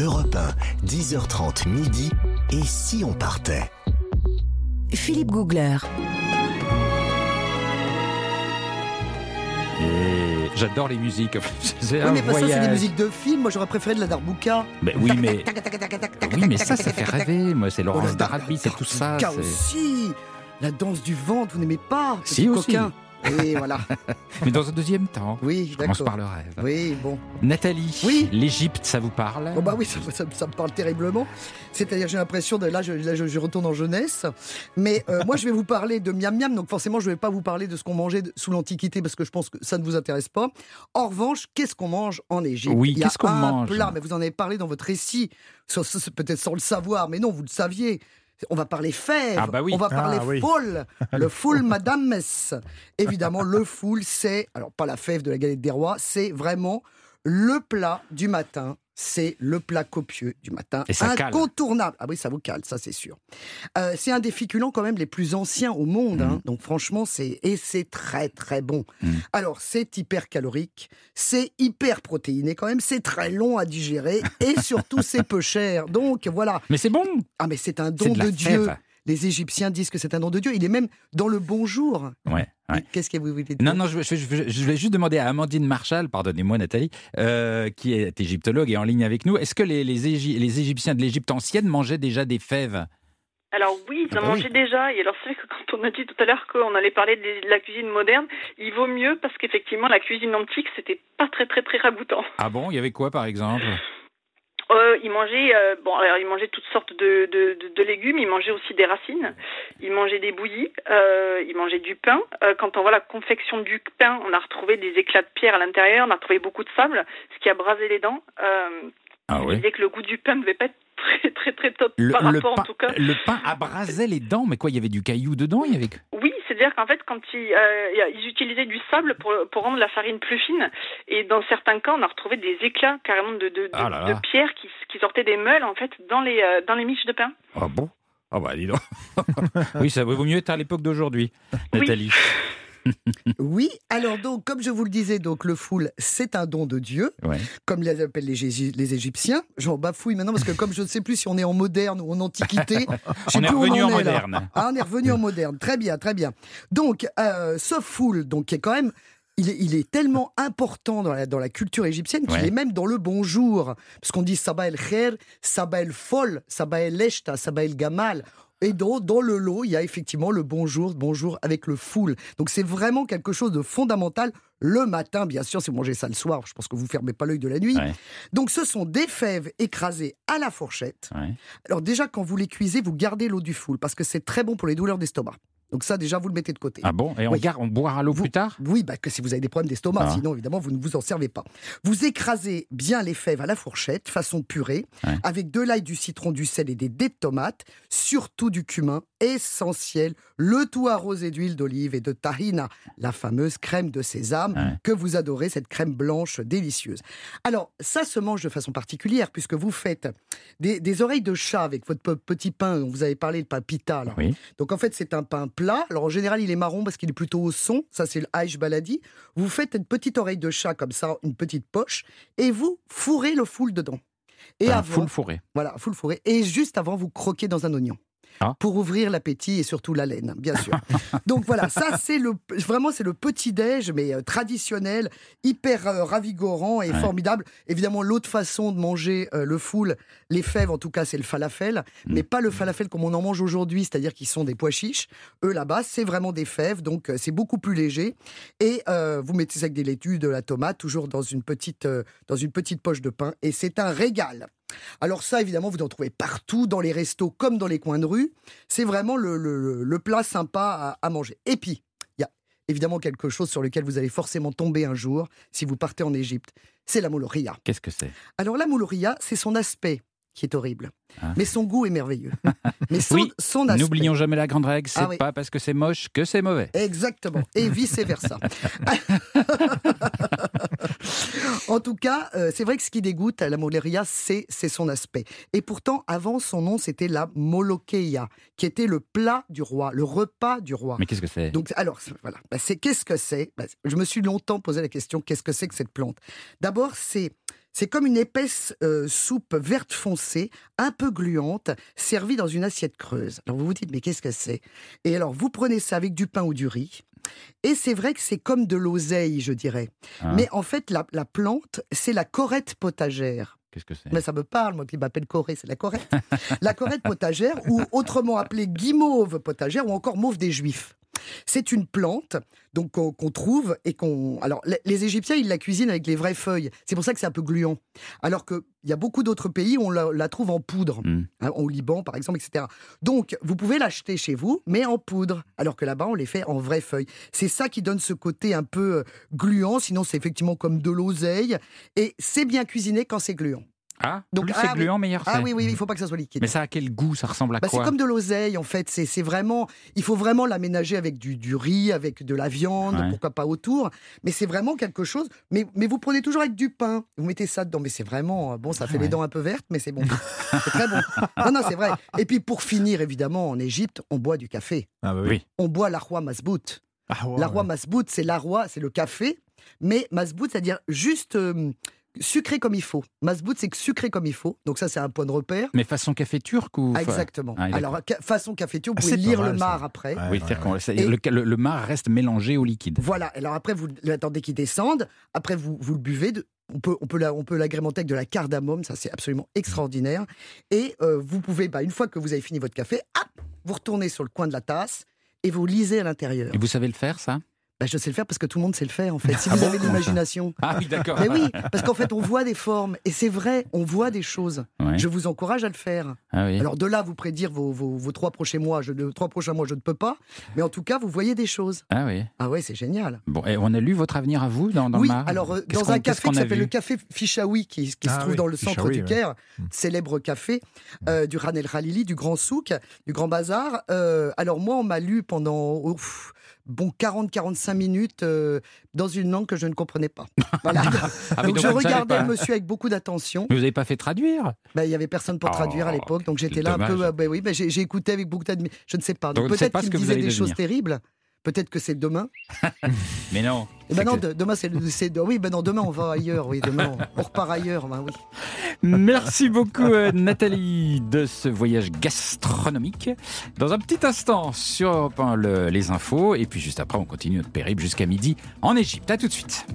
Europe 1, 10h30 midi. Et si on partait? Philippe Googler. Et j'adore les musiques. C'est Oui, mais pas ça, c'est des voyage. musiques de films. Moi, j'aurais préféré de la Darbouka. Mais oui, mais oui, mais ça, ça fait rêver. Moi, c'est Oh, Laurence la Darabi, c'est tout ça. Aussi. La danse du ventre, vous n'aimez pas? Si, aussi. coquin. Oui, voilà. Mais dans un deuxième temps. Oui, Je commence par le rêve. Oui, bon. Nathalie, Oui. l'Égypte, ça vous parle? Oh bah oui, ça, ça- ça me parle terriblement. C'est-à-dire, j'ai l'impression de là, je, là, je, je retourne en jeunesse. Mais euh, moi, je vais vous parler de miam miam. Donc forcément, je ne vais pas vous parler de ce qu'on mangeait sous l'Antiquité parce que je pense que ça ne vous intéresse pas. En revanche, qu'est-ce qu'on mange en Égypte? Oui, qu'est-ce qu'on mange? plat, mais vous en avez parlé dans votre récit, peut-être sans le savoir, mais non, vous le saviez. On va parler fèves, Ah bah oui. on va parler Ah oui. foule, le foule Madame Mess. Évidemment, le foule, c'est, alors pas la fève de la galette des rois, c'est vraiment le plat du matin. C'est le plat copieux du matin. Et ça cale. Incontournable. Ah oui, ça vous cale, ça c'est sûr. Euh, c'est un des féculents quand même les plus anciens au monde. hein. Donc franchement, c'est et c'est très très bon. Mm. Alors c'est hyper calorique, c'est hyper protéiné quand même, c'est très long à digérer et surtout c'est peu cher. Donc voilà. Mais c'est bon. Ah mais c'est un don de de, Dieu. fève. Les Égyptiens disent que c'est un don de Dieu. Il est même dans le bonjour. Ouais. ouais. Qu'est-ce que vous voulez dire Non, non, je, je, je- je vais juste demander à Amandine Marshall, pardonnez-moi Nathalie, euh, qui est égyptologue et en ligne avec nous, est-ce que les, les, Égy- les Égyptiens de l'Égypte ancienne mangeaient déjà des fèves? Alors oui, ils Ah en bah mangeaient déjà. Et alors c'est vrai que quand on a dit tout à l'heure qu'on allait parler de la cuisine moderne, il vaut mieux parce qu'effectivement la cuisine antique c'était pas très très très ragoûtant. Ah bon? Il y avait quoi par exemple? Euh, ils mangeaient euh, bon alors ils mangeaient toutes sortes de, de, de, de légumes. Ils mangeaient aussi des racines. Ils mangeaient des bouillies. Euh, ils mangeaient du pain. Euh, quand on voit la confection du pain, on a retrouvé des éclats de pierre à l'intérieur. On a retrouvé beaucoup de sable, ce qui a brasé les dents. Euh, Ah oui disaient que le goût du pain ne devait pas être très très très top le, par rapport pain, en tout cas. le pain abrasait les dents, mais quoi Il y avait du caillou dedans Il y avait Oui, c'est-à-dire qu'en fait, quand ils, euh, ils utilisaient du sable pour, pour rendre la farine plus fine, et dans certains cas, on a retrouvé des éclats carrément de, de, de, Ah là là. de pierre qui, qui sortaient des meules en fait dans les euh, dans les miches de pain. Ah bon? Ah bah dis donc. oui, ça vaut mieux être à l'époque d'aujourd'hui. Nathalie. Oui, alors donc, comme je vous le disais, donc le foule, c'est un don de Dieu, Ouais. comme les appellent les, les Égyptiens. J'en bafouille maintenant parce que comme je ne sais plus si on est en moderne ou en antiquité, je On est revenu en est, moderne. Ah, on est revenu en moderne. Très bien, très bien. Donc, euh, ce foule, donc qui est quand même il est, il est tellement important dans la, dans la culture égyptienne qu'il Ouais. est même dans le bonjour. Parce qu'on dit Sabah el Kher, Sabah el Fol, Sabah el Eshta, Sabah el Gamal. Et dans, dans le lot, il y a effectivement le bonjour, bonjour avec le foule. Donc c'est vraiment quelque chose de fondamental le matin, bien sûr. Si vous mangez ça le soir, je pense que vous fermez pas l'œil de la nuit. Ouais. Donc ce sont des fèves écrasées à la fourchette. Ouais. Alors déjà, quand vous les cuisez, vous gardez l'eau du foule parce que c'est très bon pour les douleurs d'estomac. Donc ça, déjà, vous le mettez de côté. Ah bon? Et on, Oui. garde, on boira l'eau plus tard? Oui, bah, que si vous avez des problèmes d'estomac, Ah. sinon évidemment vous ne vous en servez pas. Vous écrasez bien les fèves à la fourchette, façon purée, Ouais. avec de l'ail, du citron, du sel et des dés de tomates, surtout du cumin, essentiel, le tout arrosé d'huile d'olive et de tahina, la fameuse crème de sésame Ouais. que vous adorez, cette crème blanche délicieuse. Alors ça se mange de façon particulière puisque vous faites des, des oreilles de chat avec votre pe- petit pain dont vous avez parlé, le pain pita. là. Oui. Donc en fait, c'est un pain plat. Alors en général, il est marron parce qu'il est plutôt au son. Ça, c'est le Aïch Baladi. Vous faites une petite oreille de chat comme ça, une petite poche, et vous fourrez le foule dedans. Et Un avant, full fourré. voilà, full fourré. Et juste avant, vous croquez dans un oignon. Ah. Pour ouvrir l'appétit et surtout la laine, bien sûr. Donc voilà, ça c'est le vraiment c'est le petit déj mais euh, traditionnel, hyper euh, ravigorant et Ouais. formidable. Évidemment, l'autre façon de manger euh, le foule, les fèves en tout cas, c'est le falafel, Mm. mais pas le falafel comme on en mange aujourd'hui, c'est-à-dire qu'ils sont des pois chiches. Eux là-bas, c'est vraiment des fèves, donc euh, c'est beaucoup plus léger. Et vous mettez ça avec des laitues, de la tomate, toujours dans une petite dans une petite poche de pain, et c'est un régal. Alors ça, évidemment, vous en trouvez partout, dans les restos comme dans les coins de rue. C'est vraiment le, le- le plat sympa à, à manger. Et puis, il y a évidemment quelque chose sur lequel vous allez forcément tomber un jour si vous partez en Égypte. C'est la moulouria. Qu'est-ce que c'est? Alors la moulouria, c'est son aspect qui est horrible. Ah. Mais son goût est merveilleux. Mais son, Oui, son. N'oublions jamais la grande règle, c'est Ah oui. pas parce que c'est moche que c'est mauvais. Exactement. Et vice-versa. en tout cas, euh, c'est vrai que ce qui dégoûte à la moleria, c'est son aspect. Et pourtant, avant, son nom, c'était la molokeia, qui était le plat du roi, le repas du roi. Mais qu'est-ce que c'est? Donc, alors, voilà. Bah, c'est qu'est-ce que c'est? Bah, Je me suis longtemps posé la question qu'est-ce que c'est que cette plante? D'abord, c'est C'est comme une épaisse euh, soupe verte foncée, un peu gluante, servie dans une assiette creuse. Alors vous vous dites, mais qu'est-ce que c'est? Et alors vous prenez ça avec du pain ou du riz. Et c'est vrai que c'est comme de l'oseille, je dirais. Ah. Mais en fait, la, la plante, c'est la corette potagère. Qu'est-ce que c'est? Mais ça me parle, moi qui m'appelle Corée, c'est la corette. la corette potagère, ou autrement appelée guimauve potagère, ou encore mauve des Juifs. C'est une plante donc qu'on trouve et qu'on. Alors les, Égyptiens ils la cuisinent avec les vraies feuilles. C'est pour ça que c'est un peu gluant. Alors que il y a beaucoup d'autres pays où on la, la trouve en poudre, Mm. hein, au Liban par exemple, etc. Donc vous pouvez l'acheter chez vous, mais en poudre. Alors que là-bas on les fait en vraies feuilles. C'est ça qui donne ce côté un peu euh, gluant. Sinon c'est effectivement comme de l'oseille et c'est bien cuisiné quand c'est gluant. Ah, Donc, plus ah c'est oui. gluant, meilleur Ah c'est. oui oui, il faut pas que ça soit liquide. Mais ça a quel goût Ça ressemble à Bah, c'est quoi comme de l'oseille, en fait. C'est c'est vraiment. Il faut vraiment l'aménager avec du, du riz, avec de la viande, Ouais. pourquoi pas autour. Mais c'est vraiment quelque chose. Mais, mais vous prenez toujours avec du pain. Vous mettez ça dedans. Mais c'est vraiment. Bon, ça fait Ouais. les dents un peu vertes, mais c'est bon. c'est très bon. Non, non, c'est vrai. Et puis pour finir, évidemment, en Égypte, on boit du café. Ah bah oui. Oui. On boit l'arroi masbout. Ah ouais, L'arroi ouais. masbout, c'est l'arroi, c'est le café. Mais masbout, c'est-à-dire juste. euh, Sucré comme il faut. Masbout, c'est que sucré comme il faut. Donc, ça, c'est un point de repère. Mais façon café turc ou Ah, Exactement. Ah. Alors, ca- façon café turc, vous Ah, pouvez lire mal, le ça. mar après. Ouais, Oui, ouais, ouais. le, le- le marc reste mélangé au liquide. Voilà. Alors après, vous attendez qu'il descende. Après, vous, vous le buvez. De- on peut, on peut, la- on peut l'agrémenter avec de la cardamome. Ça, c'est absolument extraordinaire. Et euh, vous pouvez, bah, une fois que vous avez fini votre café, hop, vous retournez sur le coin de la tasse et vous lisez à l'intérieur. Et vous savez le faire, ça? Bah, je sais le faire parce que tout le monde sait le faire, en fait. Si Ah vous bon avez de l'imagination. Ah oui, d'accord. Mais oui, parce qu'en fait, on voit des formes. Et c'est vrai, on voit des choses. Ouais. Je vous encourage à le faire. Ah oui. Alors de là, vous prédire vos, vos, vos trois prochains mois, je, trois prochains mois, je ne peux pas. Mais en tout cas, vous voyez des choses. Ah oui. Ah ouais, c'est génial. Bon, et on a lu votre avenir à vous dans, dans oui, le Mar alors euh, dans un café qu'on qui s'appelle le café Fichaoui, qui, qui Ah se trouve oui, dans le centre Fichaoui, du. Caire, Mm. célèbre café euh, du Ran El Khalili, du Grand Souk, du Grand Bazar. Euh, alors moi, on m'a lu pendant ouf, bon 40-45 minutes euh, dans une langue que je ne comprenais pas. Voilà. Ah donc donc je regardais pas. le monsieur avec beaucoup d'attention. Mais vous n'avez pas fait traduire? Ben, il y avait personne pour Oh, traduire à l'époque, donc j'étais là un peu. euh, ben oui, ben j'ai j'ai écouté avec beaucoup d'admiration. Je ne sais pas. Donc, peut-être pas qu'il me disait des choses terribles. Peut-être que c'est demain. Mais non. Eh ben non, que- demain c'est oui, ben non, demain on va ailleurs. Oui, demain on, repart ailleurs. Ben oui. Merci beaucoup euh, Nathalie de ce voyage gastronomique. Dans un petit instant sur Europe 1, le- les infos et puis juste après on continue notre périple jusqu'à midi en Égypte. À tout de suite.